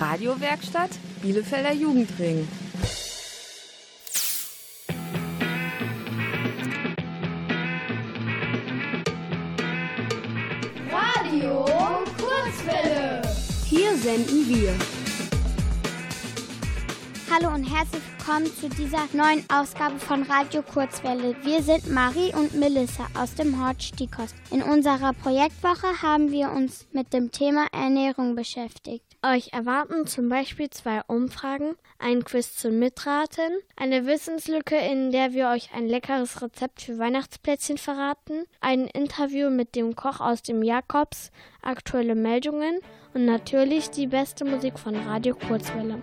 Radiowerkstatt Bielefelder Jugendring. Radio Kurzwelle. Hier senden wir. Hallo und herzlich willkommen zu dieser neuen Ausgabe von Radio Kurzwelle. Wir sind Marie und Melissa aus dem Hort Stikos. In unserer Projektwoche haben wir uns mit dem Thema Ernährung beschäftigt. Euch erwarten zum Beispiel zwei Umfragen, ein Quiz zum Mitraten, eine Wissenslücke, in der wir euch ein leckeres Rezept für Weihnachtsplätzchen verraten, ein Interview mit dem Koch aus dem Jakobs, aktuelle Meldungen und natürlich die beste Musik von Radio Kurzwelle.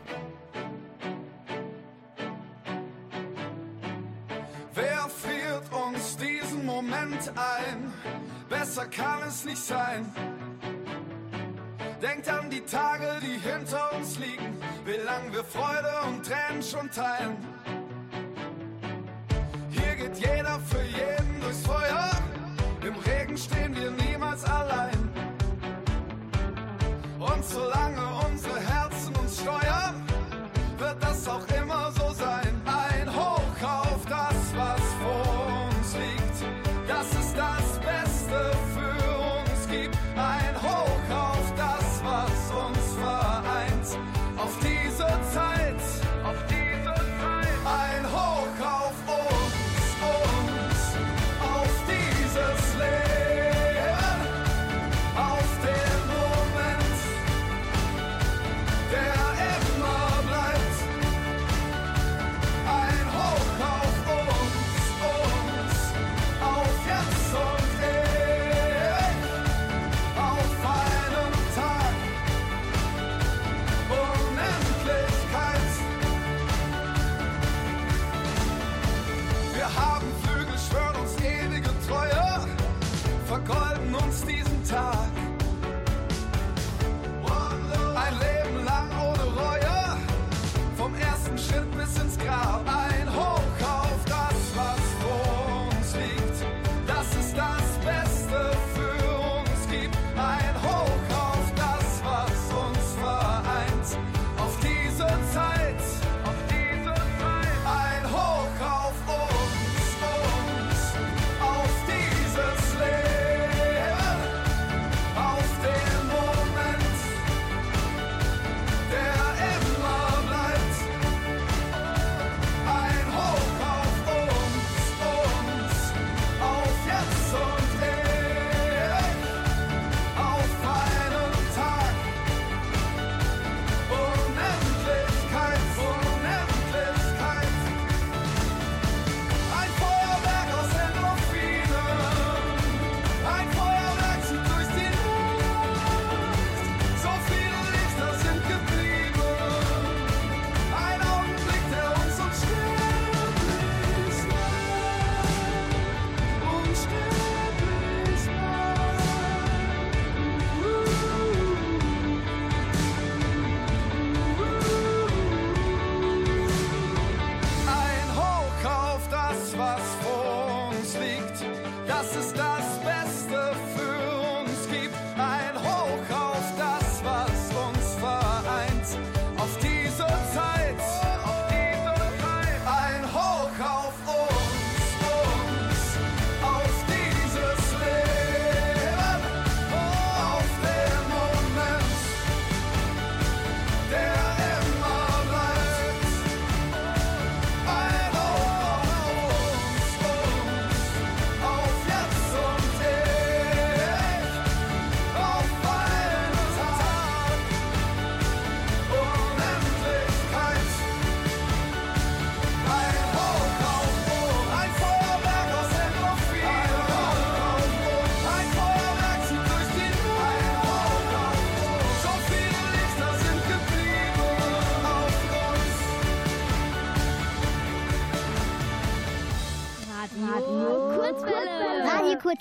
Wer friert uns diesen Moment ein? Besser kann es nicht sein. Denkt an die Tage, die hinter uns liegen, wie lang wir Freude und Tränen schon teilen. Hier geht jeder für jeden durchs Feuer, im Regen stehen wir niemals allein.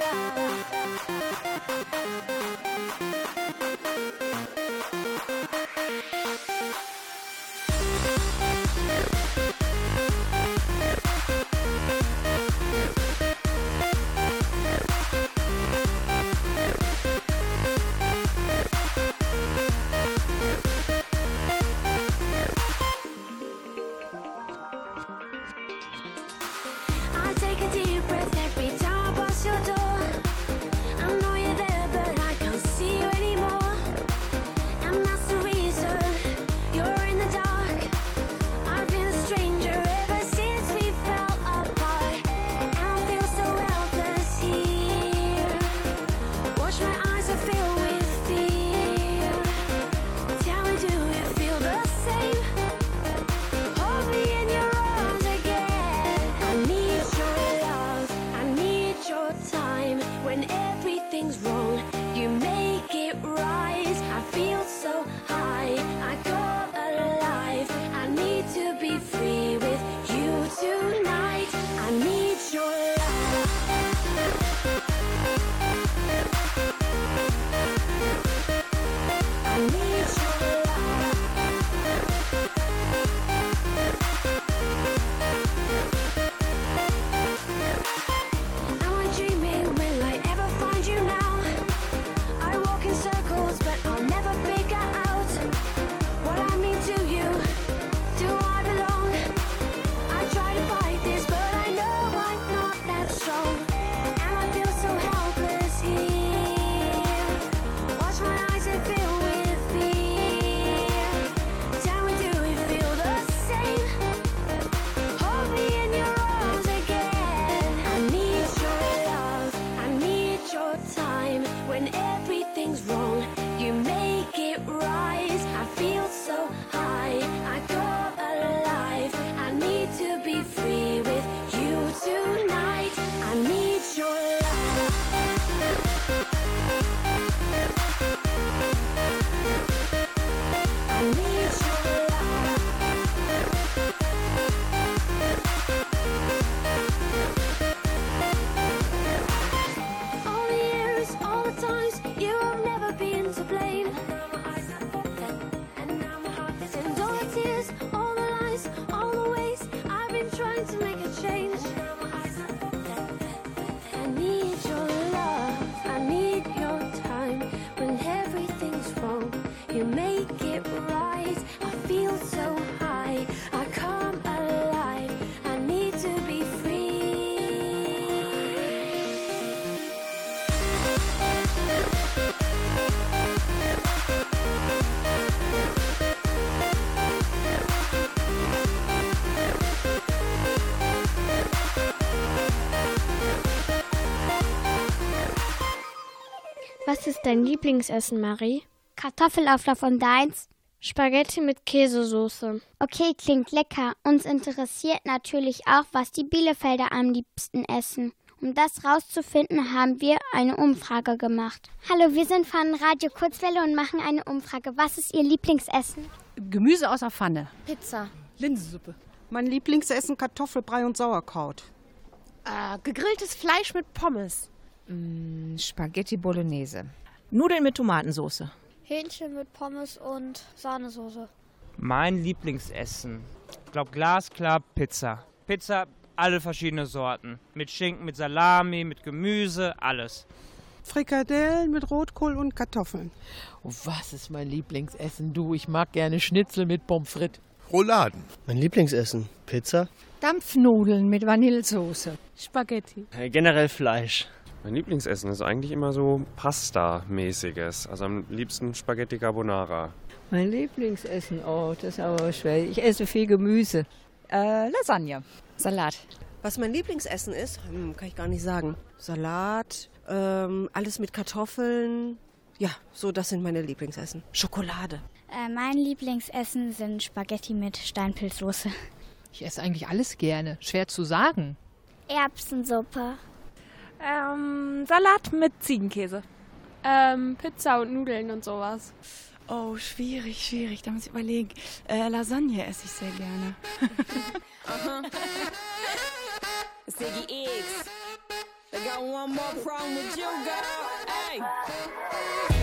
Thank Was ist dein Lieblingsessen, Marie? Kartoffelauflauf und deins? Spaghetti mit Käsesoße. Okay, klingt lecker. Uns interessiert natürlich auch, was die Bielefelder am liebsten essen. Um das rauszufinden, haben wir eine Umfrage gemacht. Hallo, wir sind von Radio Kurzwelle und machen eine Umfrage. Was ist Ihr Lieblingsessen? Gemüse aus der Pfanne. Pizza. Linsensuppe. Mein Lieblingsessen Kartoffelbrei und Sauerkraut. Äh, gegrilltes Fleisch mit Pommes. Mm, Spaghetti Bolognese. Nudeln mit Tomatensauce. Hähnchen mit Pommes und Sahnesoße. Mein Lieblingsessen. Ich glaube glasklar Pizza. Pizza, alle verschiedene Sorten. Mit Schinken, mit Salami, mit Gemüse, alles. Frikadellen mit Rotkohl und Kartoffeln. Oh, was ist mein Lieblingsessen? Du, ich mag gerne Schnitzel mit Pommes frites. Rouladen. Mein Lieblingsessen. Pizza. Dampfnudeln mit Vanillesoße. Spaghetti. Generell Fleisch. Mein Lieblingsessen ist eigentlich immer so Pasta-mäßiges. Also am liebsten Spaghetti Carbonara. Mein Lieblingsessen, oh, das ist aber schwer. Ich esse viel Gemüse. Äh, Lasagne. Salat. Was mein Lieblingsessen ist, hm, kann ich gar nicht sagen. Salat, ähm, alles mit Kartoffeln. Ja, so das sind meine Lieblingsessen. Schokolade. Äh, mein Lieblingsessen sind Spaghetti mit Steinpilzsoße. Ich esse eigentlich alles gerne. Schwer zu sagen. Erbsensuppe. Ähm, Salat mit Ziegenkäse. Ähm, Pizza und Nudeln und sowas. Oh, schwierig, schwierig. Da muss ich überlegen. Äh, Lasagne esse ich sehr gerne. Ziggy X. I got one more problem with you, girl. Hey.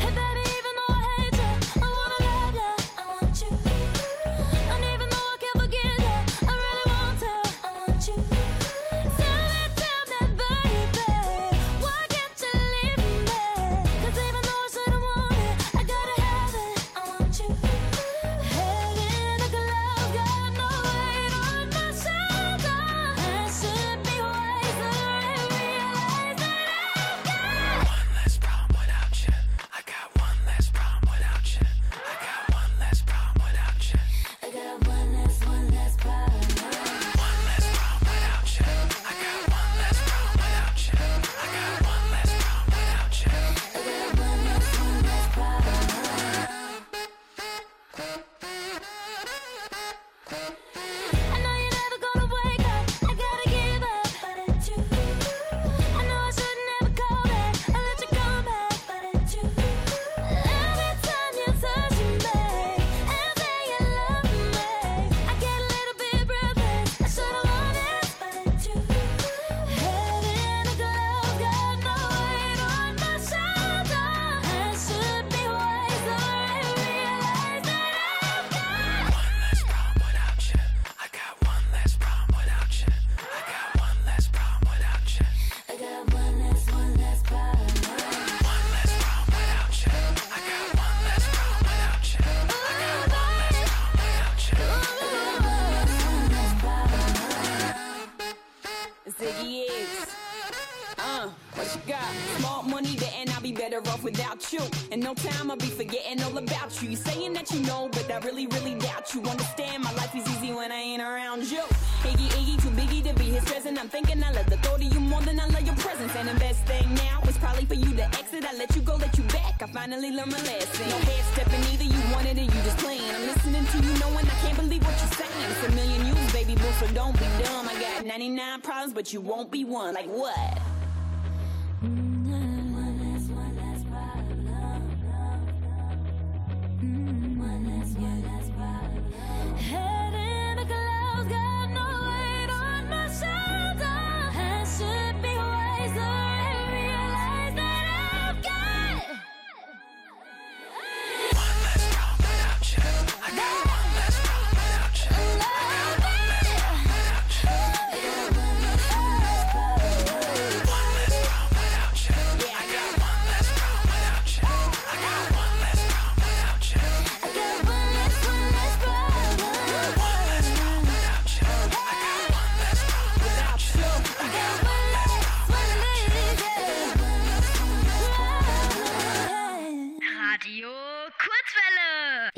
Finally learned my lesson. No head stepping either, you wanted it, you just playing. I'm listening to you, knowing I can't believe what you're saying. It's a million you, baby boo, so don't be dumb. I got 99 problems, but you won't be one. Like what?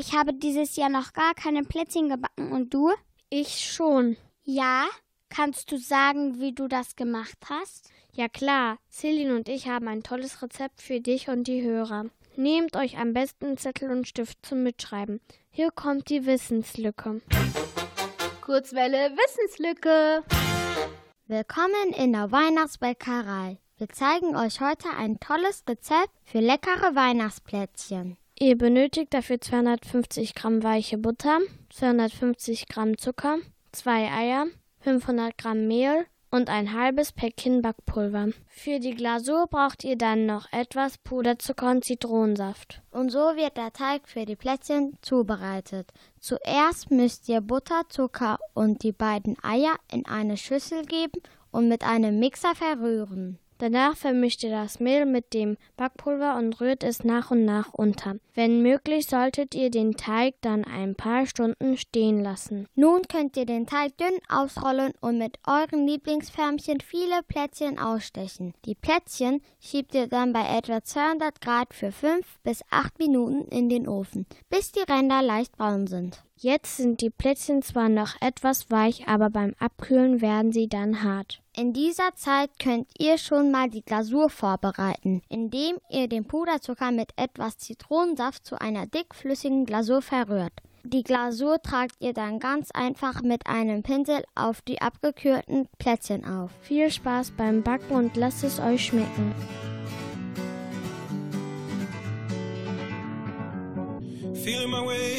Ich habe dieses Jahr noch gar keine Plätzchen gebacken und du? Ich schon. Ja? Kannst du sagen, wie du das gemacht hast? Ja klar, Celine und ich haben ein tolles Rezept für dich und die Hörer. Nehmt euch am besten Zettel und Stift zum Mitschreiben. Hier kommt die Wissenslücke. Kurzwelle Wissenslücke. Willkommen in der Weihnachtsbäckerei. Wir zeigen euch heute ein tolles Rezept für leckere Weihnachtsplätzchen. Ihr benötigt dafür 250 Gramm weiche Butter, 250 Gramm Zucker, zwei Eier, 500 Gramm Mehl und ein halbes Päckchen Backpulver. Für die Glasur braucht ihr dann noch etwas Puderzucker und Zitronensaft. Und so wird der Teig für die Plätzchen zubereitet. Zuerst müsst ihr Butter, Zucker und die beiden Eier in eine Schüssel geben und mit einem Mixer verrühren. Danach vermischt ihr das Mehl mit dem Backpulver und rührt es nach und nach unter. Wenn möglich, solltet ihr den Teig dann ein paar Stunden stehen lassen. Nun könnt ihr den Teig dünn ausrollen und mit euren Lieblingsförmchen viele Plätzchen ausstechen. Die Plätzchen schiebt ihr dann bei etwa 200 Grad für 5 bis 8 Minuten in den Ofen, bis die Ränder leicht braun sind. Jetzt sind die Plätzchen zwar noch etwas weich, aber beim Abkühlen werden sie dann hart. In dieser Zeit könnt ihr schon mal die Glasur vorbereiten, indem ihr den Puderzucker mit etwas Zitronensaft zu einer dickflüssigen Glasur verrührt. Die Glasur tragt ihr dann ganz einfach mit einem Pinsel auf die abgekühlten Plätzchen auf. Viel Spaß beim Backen und lasst es euch schmecken. Feeling my way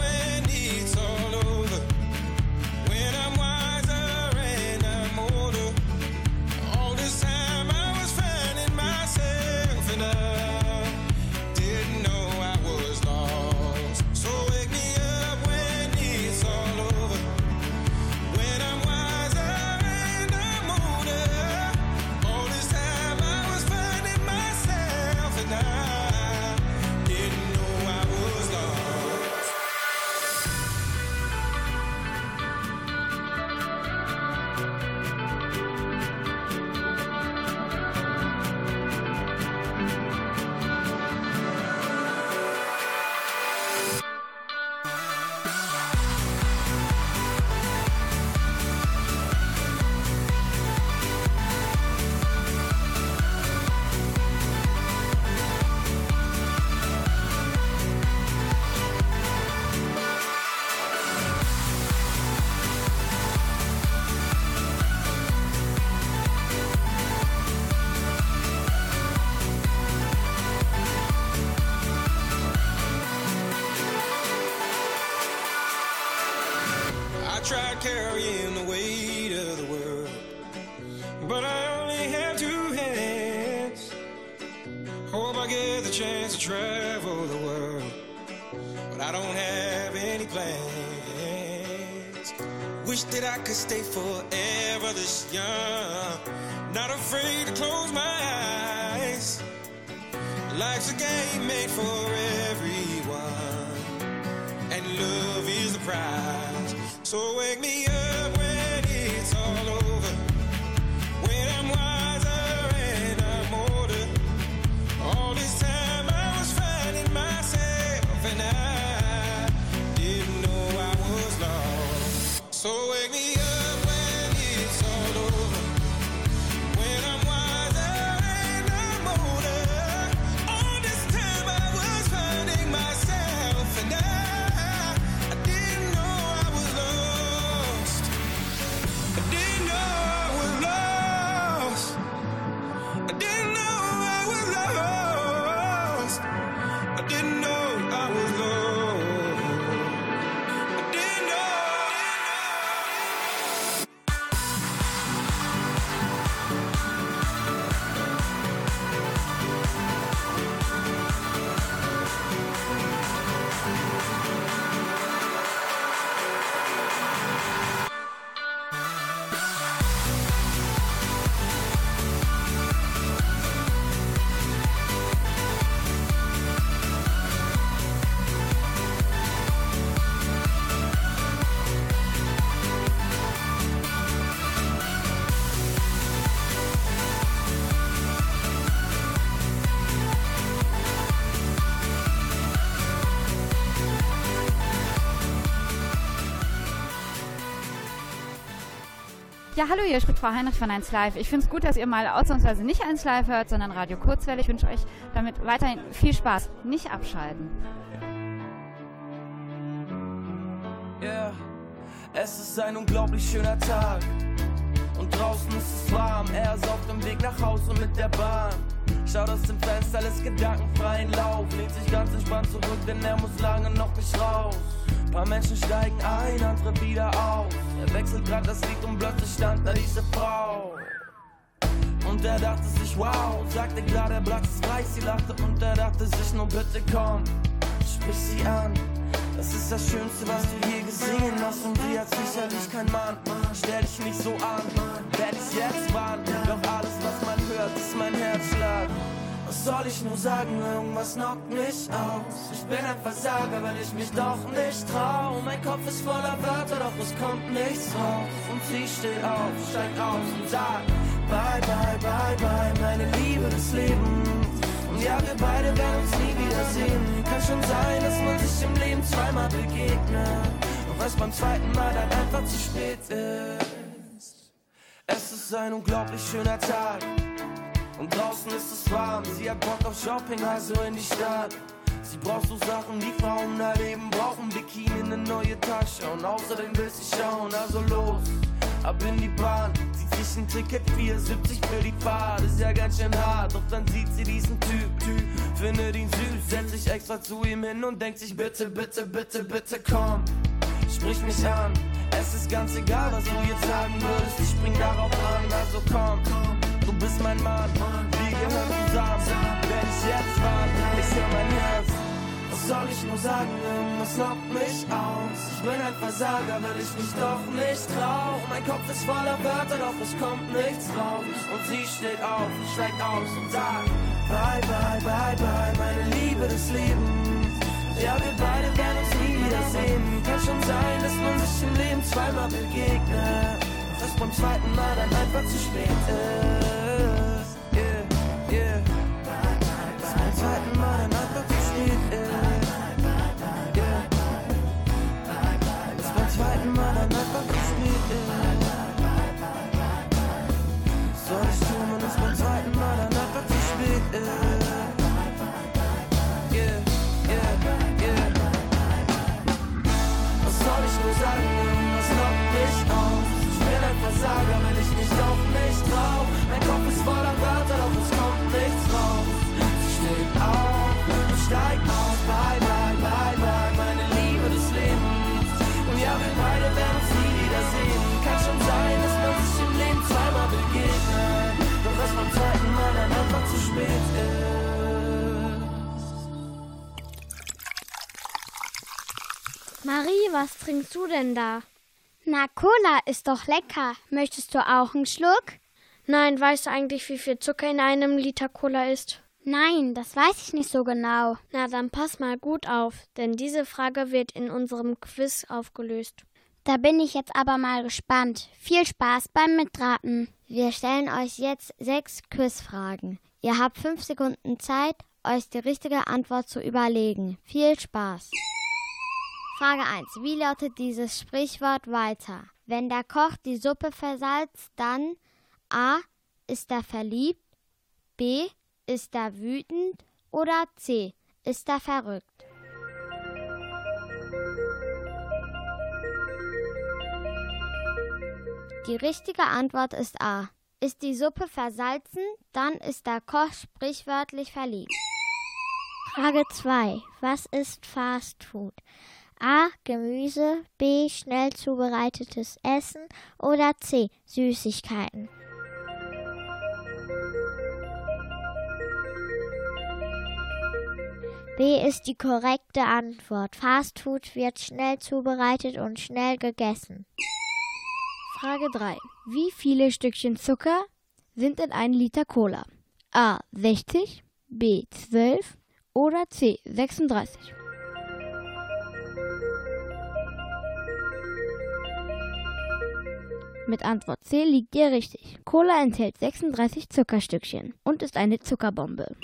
it's all over. Ja, hallo, hier spricht Frau Heinrich von 1 Live. Ich finde es gut, dass ihr mal ausnahmsweise nicht 1 Live hört, sondern Radio Kurzwelle. Ich wünsche euch damit weiterhin viel Spaß. Nicht abschalten. Yeah. Es ist ein unglaublich schöner Tag. Und draußen ist es warm. Er ist auf dem Weg nach Hause mit der Bahn. Schaut aus dem Fenster, lässt gedankenfreien Lauf. Lehnt sich ganz entspannt zurück, denn er muss lange noch nicht raus. Paar Menschen steigen ein, andere wieder auf. Er wechselt grad das Lied und plötzlich stand da diese Frau. Und er dachte sich, wow, sagte gerade, der Platz ist frei. Sie lachte und er dachte sich, nur bitte komm, sprich sie an. Das ist das Schönste, was du je gesehen hast und sie hat sicherlich kein Mann. Stell dich nicht so an, werd ich jetzt warten. Doch alles, was man hört, ist mein Herzschlag. Was soll ich nur sagen, irgendwas knockt mich aus. Ich bin ein Versager, weil ich mich doch nicht trau. Mein Kopf ist voller Wörter, doch es kommt nichts raus. Und sie steht auf, steigt aus und sagt, bye, bye, bye, bye, meine Liebe des Lebens. Und ja, wir beide werden uns nie wiedersehen. Kann schon sein, dass man sich im Leben zweimal begegnen. Doch es beim zweiten Mal dann einfach zu spät ist. Es ist ein unglaublich schöner Tag. Und draußen ist es warm. Sie hat Bock auf Shopping, also in die Stadt. Sie braucht so Sachen, die Frauen erleben brauchen. Bikini, eine neue Tasche und außerdem will sie schauen. Also los, ab in die Bahn. Zieht sich ein Ticket 4,70 für die Fahrt. Ist ja ganz schön hart, doch dann sieht sie diesen Typ, Typ. Findet ihn süß, setzt sich extra zu ihm hin und denkt sich bitte, bitte, bitte, bitte komm. Sprich mich an, es ist ganz egal, was du jetzt sagen würdest. Ich spring darauf an, also komm, du bist mein Mann. Wir gehören zusammen, wenn ich jetzt warte, ich hör mein Herz. Was soll ich nur sagen, irgendwas knockt mich aus. Ich bin ein Versager, weil ich mich doch nicht trau. Mein Kopf ist voller Wörter, doch es kommt nichts raus. Und sie steht auf, steigt aus und sagt, bye, bye, bye, bye, meine Liebe des Lebens. Ja, wir beide werden uns nie wiedersehen. Kann schon sein, dass man sich im Leben zweimal begegnet. Es beim zweiten Mal dann einfach zu spät ist. Yeah, yeah. Dass beim zweiten Mal dann einfach zu spät ist. Yeah. Dass beim zweiten Mal dann einfach zu spät ist. Soll ich tun, wenn es beim Marie, was trinkst du denn da? Na, Cola ist doch lecker. Möchtest du auch einen Schluck? Nein, weißt du eigentlich, wie viel Zucker in einem Liter Cola ist? Nein, das weiß ich nicht so genau. Na, dann pass mal gut auf, denn diese Frage wird in unserem Quiz aufgelöst. Da bin ich jetzt aber mal gespannt. Viel Spaß beim Mitraten. Wir stellen euch jetzt sechs Quizfragen. Ihr habt fünf Sekunden Zeit, euch die richtige Antwort zu überlegen. Viel Spaß. Frage 1. Wie lautet dieses Sprichwort weiter? Wenn der Koch die Suppe versalzt, dann A. Ist er verliebt? B. Ist er wütend? Oder C. Ist er verrückt? Die richtige Antwort ist A. Ist die Suppe versalzen, dann ist der Koch sprichwörtlich verliebt. Frage 2. Was ist Fast Food? A. Gemüse, B. Schnell zubereitetes Essen oder C. Süßigkeiten. B ist die korrekte Antwort. Fast Food wird schnell zubereitet und schnell gegessen. Frage 3. Wie viele Stückchen Zucker sind in einem Liter Cola? A. 60, B. 12 oder C. 36? Mit Antwort C liegt ihr richtig. Cola enthält 36 Zuckerstückchen und ist eine Zuckerbombe.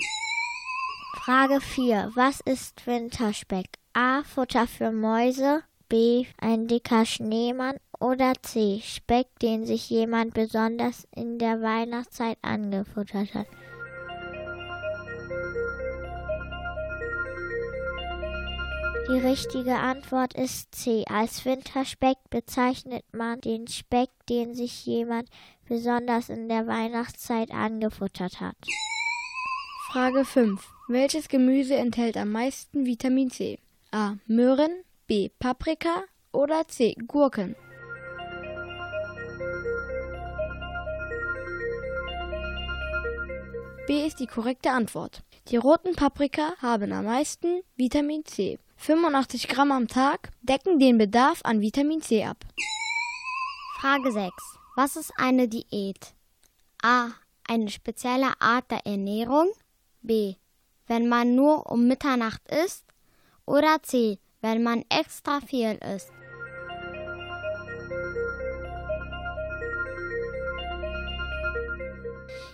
Frage 4. Was ist Winterspeck? A. Futter für Mäuse. B. Ein dicker Schneemann. Oder C. Speck, den sich jemand besonders in der Weihnachtszeit angefuttert hat. Die richtige Antwort ist C. Als Winterspeck bezeichnet man den Speck, den sich jemand besonders in der Weihnachtszeit angefuttert hat. Frage 5. Welches Gemüse enthält am meisten Vitamin C? A. Möhren, B. Paprika oder C. Gurken? B ist die korrekte Antwort. Die roten Paprika haben am meisten Vitamin C. 85 Gramm am Tag decken den Bedarf an Vitamin C ab. Frage 6. Was ist eine Diät? A. Eine spezielle Art der Ernährung. B. Wenn man nur um Mitternacht isst. Oder C. Wenn man extra viel isst.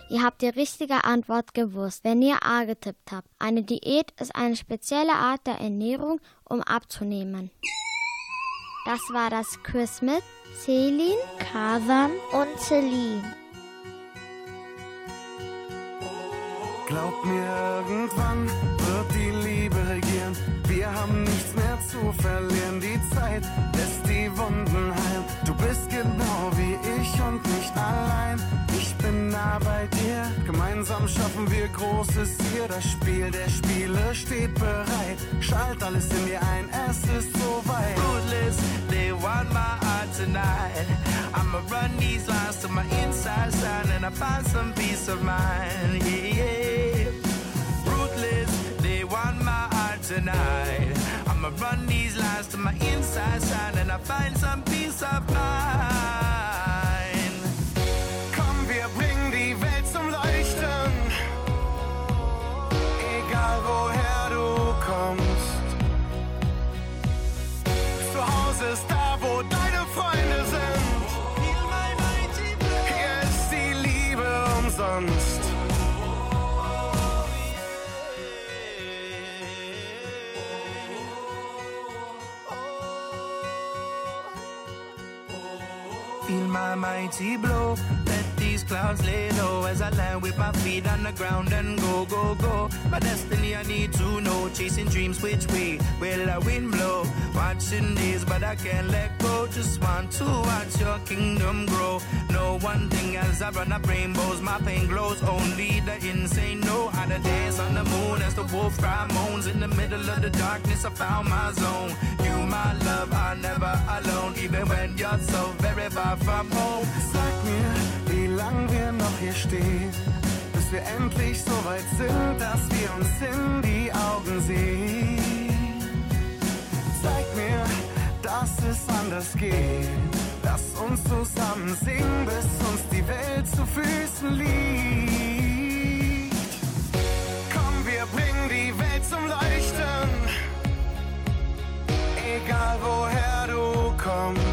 Ihr habt die richtige Antwort gewusst, wenn ihr A getippt habt. Eine Diät ist eine spezielle Art der Ernährung, um abzunehmen. Das war das Quiz mit Celine, Kasan und Celine. Glaub mir, irgendwann wird die Liebe regieren. Wir haben nichts mehr zu verlieren. Die Zeit lässt die Wunden heilen. Du bist genau wie ich und nicht allein. Ich bin nah bei dir. Gemeinsam schaffen wir Großes hier. Das Spiel der Spiele steht bereit. Schalt alles in dir ein, es ist soweit. Ruthless, they want my heart tonight. I'ma run these lines to my inside side and I find some peace of mind. Yeah, yeah. Tonight. I'ma run these lines to my inside side and I find some peace of mind. Feel my mighty blow. Let these clouds lay low as I land with my feet on the ground and go, go, go. My destiny I need to know. Chasing dreams, which way will the wind blow? Watching days, but I can't let go. Just want to watch your kingdom grow. No one thing as I run up rainbows. My pain glows. Only the insane know how to dance on the moon as the wolf cry moans. In the middle of the darkness, I found my zone. You, my love, are never alone. Even when you're so far from home. Sag mir, wie lang wir noch hier stehen, bis wir endlich so weit sind, dass wir uns in die Augen sehen. Zeig mir, dass es anders geht. Lass uns zusammen singen, bis uns die Welt zu Füßen liegt. Komm, wir bringen die Welt zum Leuchten. Egal woher du kommst.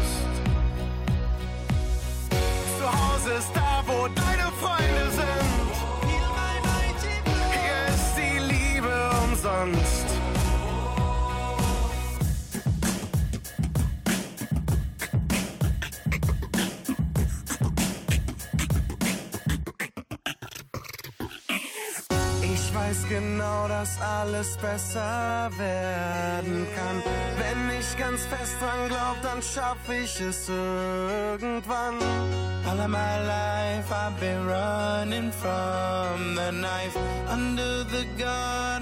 Genau, dass alles besser werden kann. Wenn ich ganz fest dran glaub, dann schaff ich es irgendwann. All of my life I've been running from the knife. Under the gun,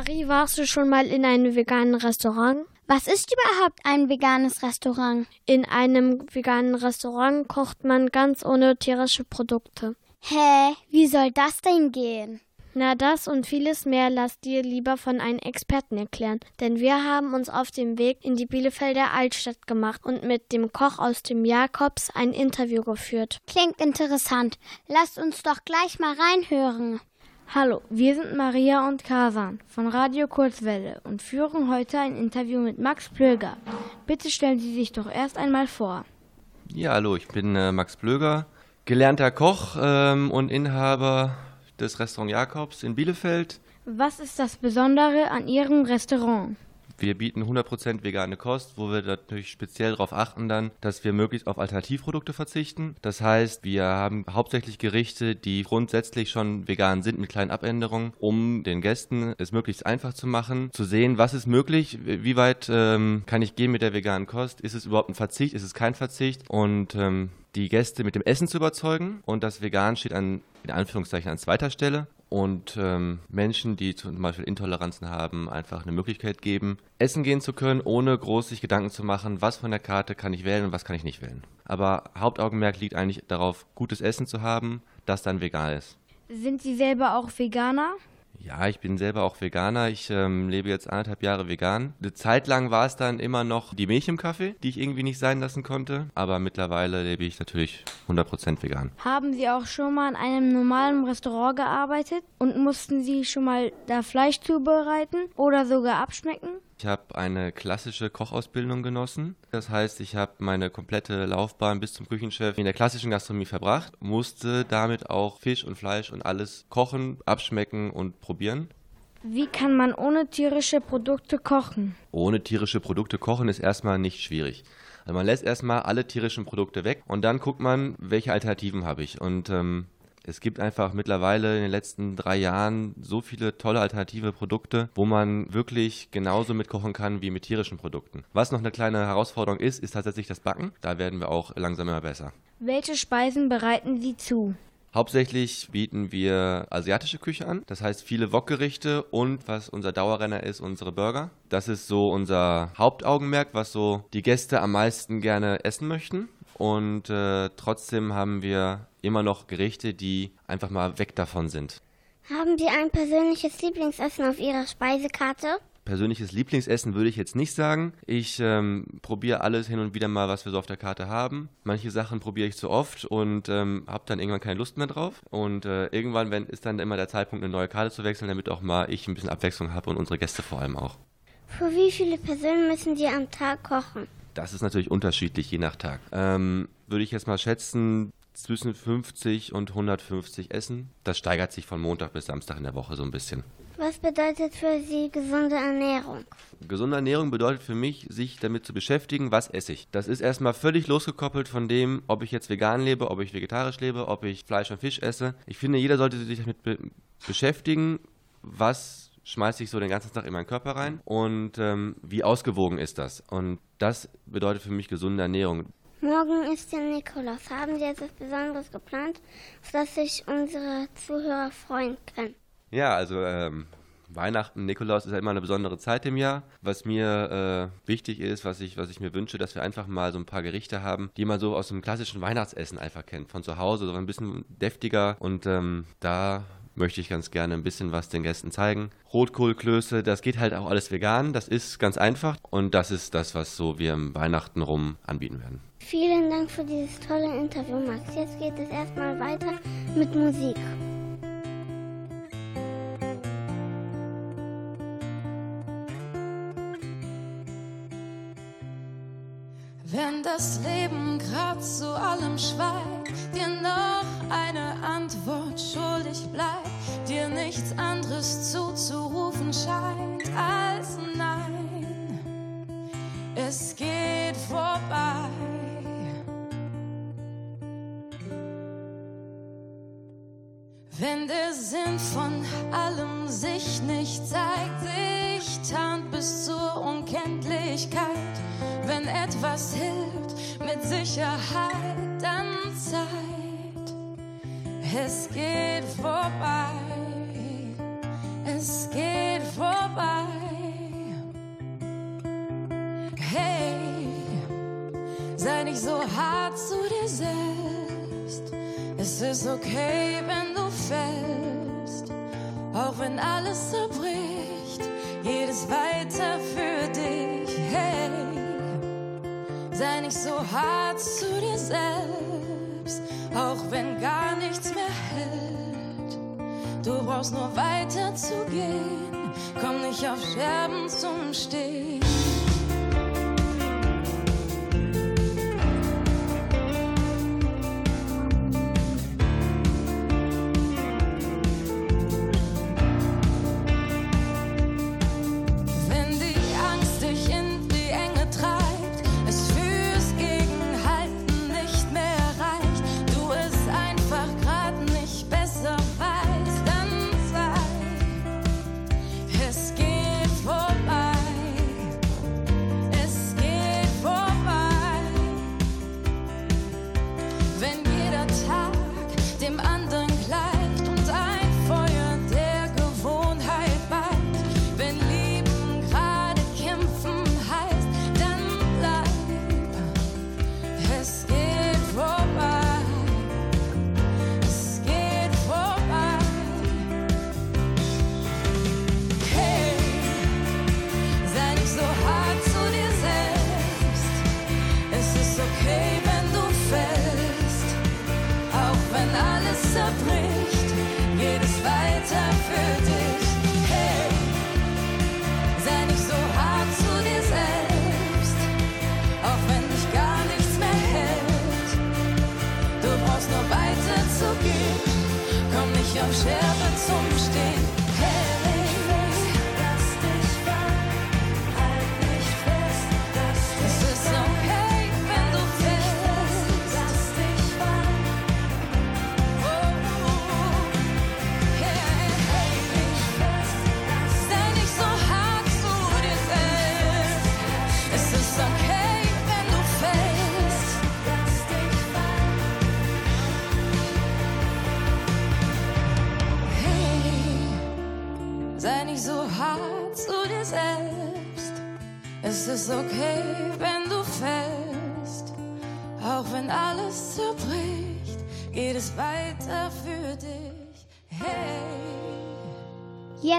Marie, warst du schon mal in einem veganen Restaurant? Was ist überhaupt ein veganes Restaurant? In einem veganen Restaurant kocht man ganz ohne tierische Produkte. Hä, wie soll das denn gehen? Na, das und vieles mehr lass dir lieber von einem Experten erklären, denn wir haben uns auf dem Weg in die Bielefelder Altstadt gemacht und mit dem Koch aus dem Jakobs ein Interview geführt. Klingt interessant. Lasst uns doch gleich mal reinhören. Hallo, wir sind Maria und Kasan von Radio Kurzwelle und führen heute ein Interview mit Max Plöger. Bitte stellen Sie sich doch erst einmal vor. Ja, hallo, ich bin äh, Max Plöger, gelernter Koch ähm, und Inhaber des Restaurant Jakobs in Bielefeld. Was ist das Besondere an Ihrem Restaurant? Wir bieten 100% vegane Kost, wo wir natürlich speziell darauf achten dann, dass wir möglichst auf Alternativprodukte verzichten. Das heißt, wir haben hauptsächlich Gerichte, die grundsätzlich schon vegan sind mit kleinen Abänderungen, um den Gästen es möglichst einfach zu machen, zu sehen, was ist möglich, wie weit ähm, kann ich gehen mit der veganen Kost, ist es überhaupt ein Verzicht, ist es kein Verzicht? Und ähm, die Gäste mit dem Essen zu überzeugen. Und das Vegan steht an, in Anführungszeichen an zweiter Stelle und ähm, Menschen, die zum Beispiel Intoleranzen haben, einfach eine Möglichkeit geben, essen gehen zu können, ohne groß sich Gedanken zu machen, was von der Karte kann ich wählen und was kann ich nicht wählen. Aber Hauptaugenmerk liegt eigentlich darauf, gutes Essen zu haben, das dann vegan ist. Sind Sie selber auch Veganer? Ja, ich bin selber auch Veganer. Ich ähm, lebe jetzt anderthalb Jahre vegan. Eine Zeit lang war es dann immer noch die Milch im Kaffee, die ich irgendwie nicht sein lassen konnte. Aber mittlerweile lebe ich natürlich 100% vegan. Haben Sie auch schon mal in einem normalen Restaurant gearbeitet und mussten Sie schon mal da Fleisch zubereiten oder sogar abschmecken? Ich habe eine klassische Kochausbildung genossen. Das heißt, ich habe meine komplette Laufbahn bis zum Küchenchef in der klassischen Gastronomie verbracht, musste damit auch Fisch und Fleisch und alles kochen, abschmecken und probieren. Wie kann man ohne tierische Produkte kochen? Ohne tierische Produkte kochen ist erstmal nicht schwierig. Also man lässt erstmal alle tierischen Produkte weg und dann guckt man, welche Alternativen habe ich. Und ähm, es gibt einfach mittlerweile in den letzten drei Jahren so viele tolle alternative Produkte, wo man wirklich genauso mitkochen kann wie mit tierischen Produkten. Was noch eine kleine Herausforderung ist, ist tatsächlich das Backen. Da werden wir auch langsam immer besser. Welche Speisen bereiten Sie zu? Hauptsächlich bieten wir asiatische Küche an, das heißt viele Wokgerichte und was unser Dauerrenner ist, unsere Burger. Das ist so unser Hauptaugenmerk, was so die Gäste am meisten gerne essen möchten. Und äh, trotzdem haben wir immer noch Gerichte, die einfach mal weg davon sind. Haben Sie ein persönliches Lieblingsessen auf Ihrer Speisekarte? Persönliches Lieblingsessen würde ich jetzt nicht sagen. Ich ähm, probiere alles hin und wieder mal, was wir so auf der Karte haben. Manche Sachen probiere ich zu oft und ähm, habe dann irgendwann keine Lust mehr drauf. Und äh, irgendwann wenn, ist dann immer der Zeitpunkt, eine neue Karte zu wechseln, damit auch mal ich ein bisschen Abwechslung habe und unsere Gäste vor allem auch. Für wie viele Personen müssen Sie am Tag kochen? Das ist natürlich unterschiedlich, je nach Tag. Ähm, würde ich jetzt mal schätzen, zwischen 50 und 150 Essen. Das steigert sich von Montag bis Samstag in der Woche so ein bisschen. Was bedeutet für Sie gesunde Ernährung? Gesunde Ernährung bedeutet für mich, sich damit zu beschäftigen, was esse ich. Das ist erstmal völlig losgekoppelt von dem, ob ich jetzt vegan lebe, ob ich vegetarisch lebe, ob ich Fleisch und Fisch esse. Ich finde, jeder sollte sich damit be beschäftigen, was schmeiße ich so den ganzen Tag in meinen Körper rein und ähm, wie ausgewogen ist das. Und das bedeutet für mich gesunde Ernährung. Morgen ist der Nikolaus. Haben Sie etwas Besonderes geplant, sodass sich unsere Zuhörer freuen können? Ja, also ähm, Weihnachten, Nikolaus ist ja immer eine besondere Zeit im Jahr. Was mir äh, wichtig ist, was ich, was ich mir wünsche, dass wir einfach mal so ein paar Gerichte haben, die man so aus dem klassischen Weihnachtsessen einfach kennt, von zu Hause, so ein bisschen deftiger. Und ähm, da möchte ich ganz gerne ein bisschen was den Gästen zeigen. Rotkohlklöße, das geht halt auch alles vegan, das ist ganz einfach und das ist das, was so wir im Weihnachten rum anbieten werden. Vielen Dank für dieses tolle Interview, Max. Jetzt geht es erstmal weiter mit Musik. Wenn das Leben grad zu allem schweigt, dir noch eine Antwort schuldig bleibt, dir nichts anderes zuzurufen scheint als Nein, es geht vorbei. Wenn der Sinn von allem sich nicht zeigt, sich tarnt bis zur Unkenntlichkeit, wenn etwas hilft, mit Sicherheit, dann Zeit. Es geht vorbei, es geht vorbei. Hey, sei nicht so hart zu dir selbst. Es ist okay, wenn du fällst, auch wenn alles zerbricht, geht es weiter für dich. Hey, sei nicht so hart zu dir selbst, auch wenn gar nichts mehr hält. Du brauchst nur weiter zu gehen, komm nicht auf Scherben zum Stehen.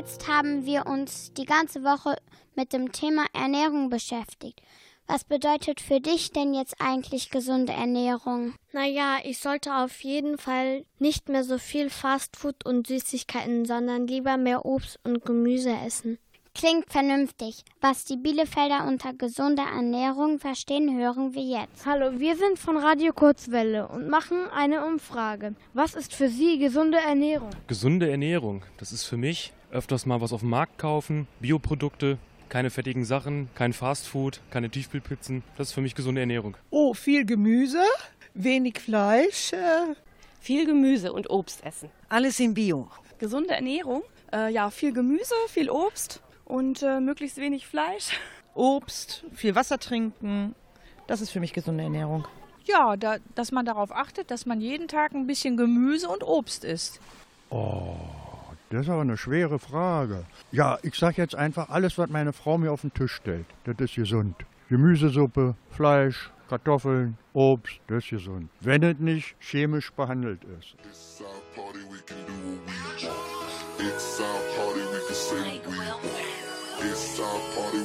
Jetzt haben wir uns die ganze Woche mit dem Thema Ernährung beschäftigt. Was bedeutet für dich denn jetzt eigentlich gesunde Ernährung? Naja, ich sollte auf jeden Fall nicht mehr so viel Fastfood und Süßigkeiten, sondern lieber mehr Obst und Gemüse essen. Klingt vernünftig. Was die Bielefelder unter gesunder Ernährung verstehen, hören wir jetzt. Hallo, wir sind von Radio Kurzwelle und machen eine Umfrage. Was ist für Sie gesunde Ernährung? Gesunde Ernährung, das ist für mich öfters mal was auf dem Markt kaufen, Bioprodukte, keine fettigen Sachen, kein Fastfood, keine Tiefkühlpizzen. Das ist für mich gesunde Ernährung. Oh, viel Gemüse, wenig Fleisch. Äh. Viel Gemüse und Obst essen. Alles in Bio. Gesunde Ernährung? Äh, ja, viel Gemüse, viel Obst und äh, möglichst wenig Fleisch. Obst, viel Wasser trinken. Das ist für mich gesunde Ernährung. Ja, da, dass man darauf achtet, dass man jeden Tag ein bisschen Gemüse und Obst isst. Oh, das ist aber eine schwere Frage. Ja, ich sage jetzt einfach alles, was meine Frau mir auf den Tisch stellt. Das ist gesund. Gemüsesuppe, Fleisch, Kartoffeln, Obst, das ist gesund. Wenn es nicht chemisch behandelt ist. It's our party, we can do what we want. It's our party, we can say what we want. It's our party.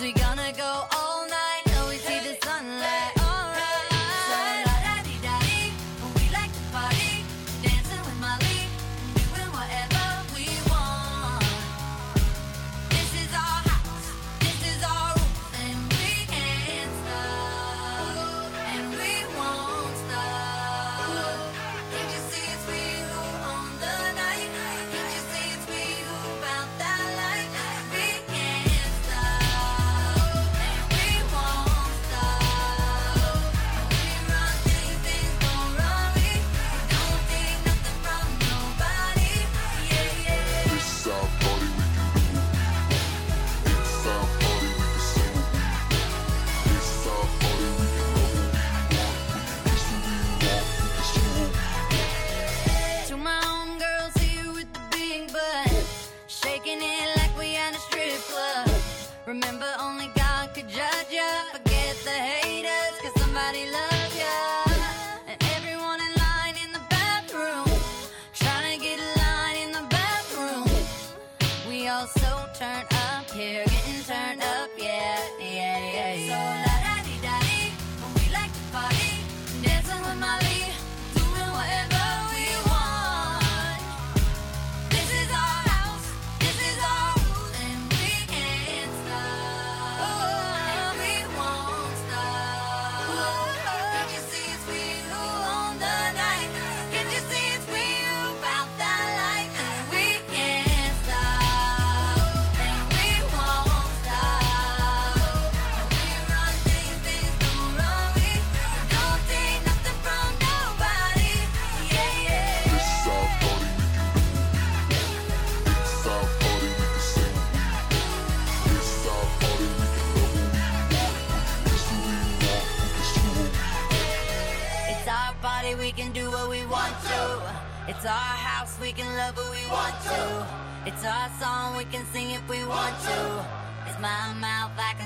We gonna go all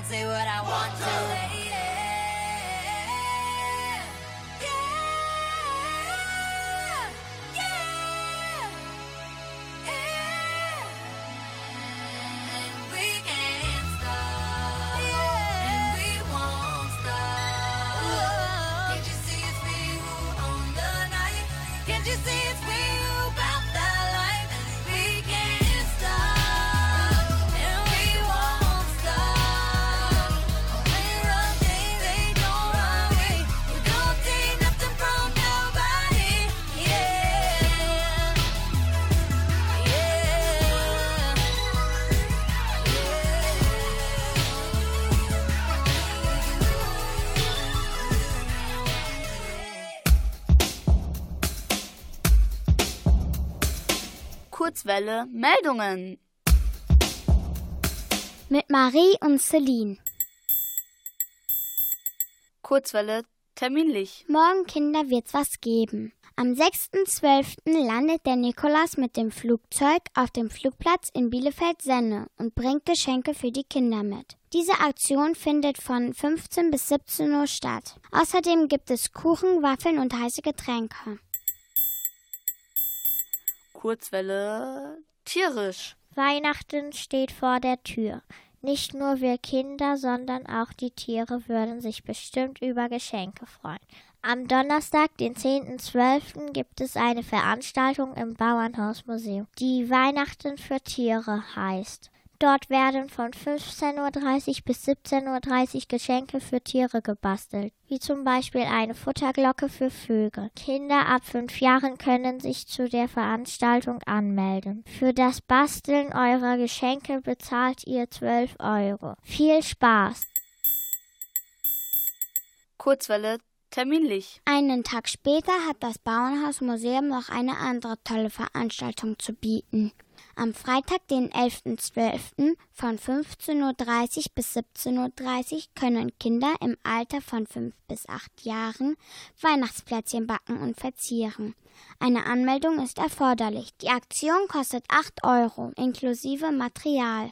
say what Kurzwelle Meldungen. Mit Marie und Celine. Kurzwelle terminlich. Morgen, Kinder, wird's was geben. Am 6.12. landet der Nikolas mit dem Flugzeug auf dem Flugplatz in Bielefeld-Senne und bringt Geschenke für die Kinder mit. Diese Aktion findet von 15 bis 17 Uhr statt. Außerdem gibt es Kuchen, Waffeln und heiße Getränke. Kurzwelle tierisch. Weihnachten steht vor der Tür. Nicht nur wir Kinder, sondern auch die Tiere würden sich bestimmt über Geschenke freuen. Am Donnerstag, den 10.12., gibt es eine Veranstaltung im Bauernhausmuseum, die Weihnachten für Tiere heißt. Dort werden von 15.30 Uhr bis 17.30 Uhr Geschenke für Tiere gebastelt, wie zum Beispiel eine Futterglocke für Vögel. Kinder ab fünf Jahren können sich zu der Veranstaltung anmelden. Für das Basteln eurer Geschenke bezahlt ihr 12 Euro. Viel Spaß! Kurzwelle terminlich. Einen Tag später hat das Bauernhausmuseum noch eine andere tolle Veranstaltung zu bieten. Am Freitag, den 11.12. von 15.30 Uhr bis 17.30 Uhr können Kinder im Alter von 5 bis 8 Jahren Weihnachtsplätzchen backen und verzieren. Eine Anmeldung ist erforderlich. Die Aktion kostet 8 Euro inklusive Material.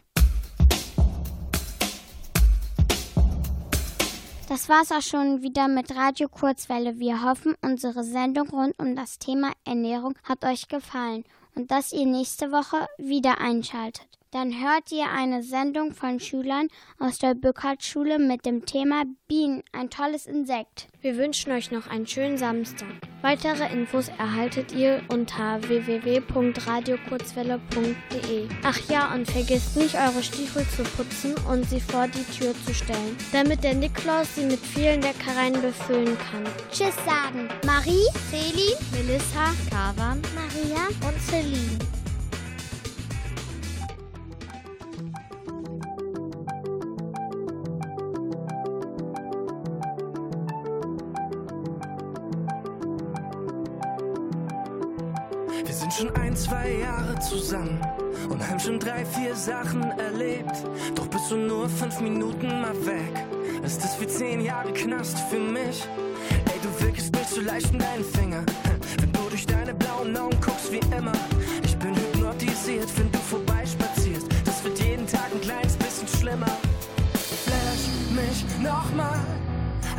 Das war's auch schon wieder mit Radio Kurzwelle. Wir hoffen, unsere Sendung rund um das Thema Ernährung hat euch gefallen und dass ihr nächste Woche wieder einschaltet. Dann hört ihr eine Sendung von Schülern aus der Bückert-Schule mit dem Thema Bienen, ein tolles Insekt. Wir wünschen euch noch einen schönen Samstag. Weitere Infos erhaltet ihr unter www.radiokurzwelle.de. Ach ja, und vergesst nicht, eure Stiefel zu putzen und sie vor die Tür zu stellen, damit der Nikolaus sie mit vielen Leckereien befüllen kann. Tschüss sagen Marie, Celi, Melissa, Kavan, Maria und Celine. Schon ein, zwei Jahre zusammen und haben schon drei, vier Sachen erlebt. Doch bist du nur fünf Minuten mal weg. Ist das wie zehn Jahre Knast für mich? Ey, du wirkst nicht so leicht in deinen Finger. Wenn du durch deine blauen Augen guckst wie immer. Ich bin hypnotisiert, wenn du vorbeispazierst. Das wird jeden Tag ein kleines bisschen schlimmer. Flash mich nochmal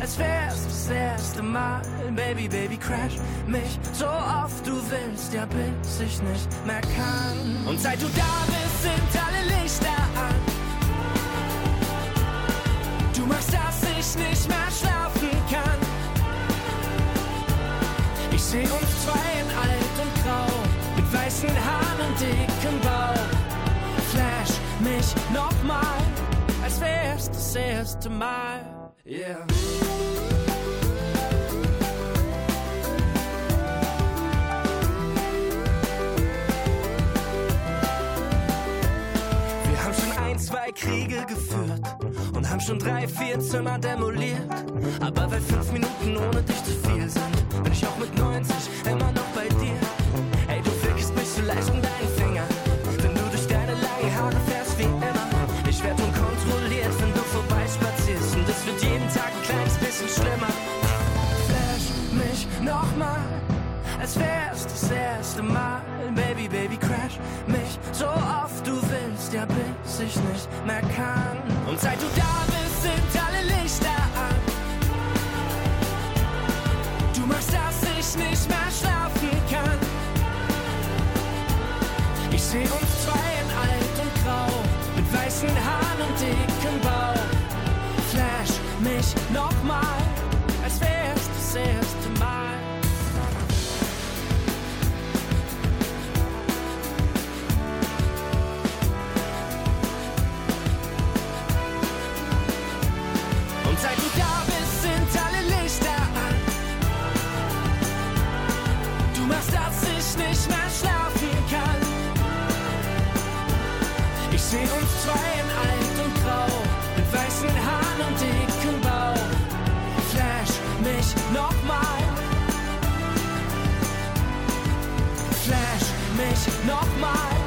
als wär's das erste Mal. Baby, Baby, crash mich so oft du willst, ja, bis ich nicht mehr kann. Und seit du da bist, sind alle Lichter an. Du machst, dass ich nicht mehr schlafen kann. Ich seh uns zwei in alt und grau, mit weißen Haaren und dickem Bauch. Flash mich nochmal, als wär's das erste Mal. Yeah. Wir haben schon ein, zwei Kriege geführt und haben schon drei, vier Zimmer demoliert. Aber weil fünf Minuten ohne dich zu viel sind, bin ich auch mit 90 immer noch bei dir. Nochmal, als wär's das erste Mal. Baby, Baby, crash mich so oft du willst, ja, bis ich nicht mehr kann. Und seit du da bist, sind alle Lichter an. Du machst, dass ich nicht mehr schlafen kann. Ich seh uns zwei in alt und grau, mit weißen Haaren und dickem Bauch. Flash mich nochmal, nochmal. Flash mich nochmal.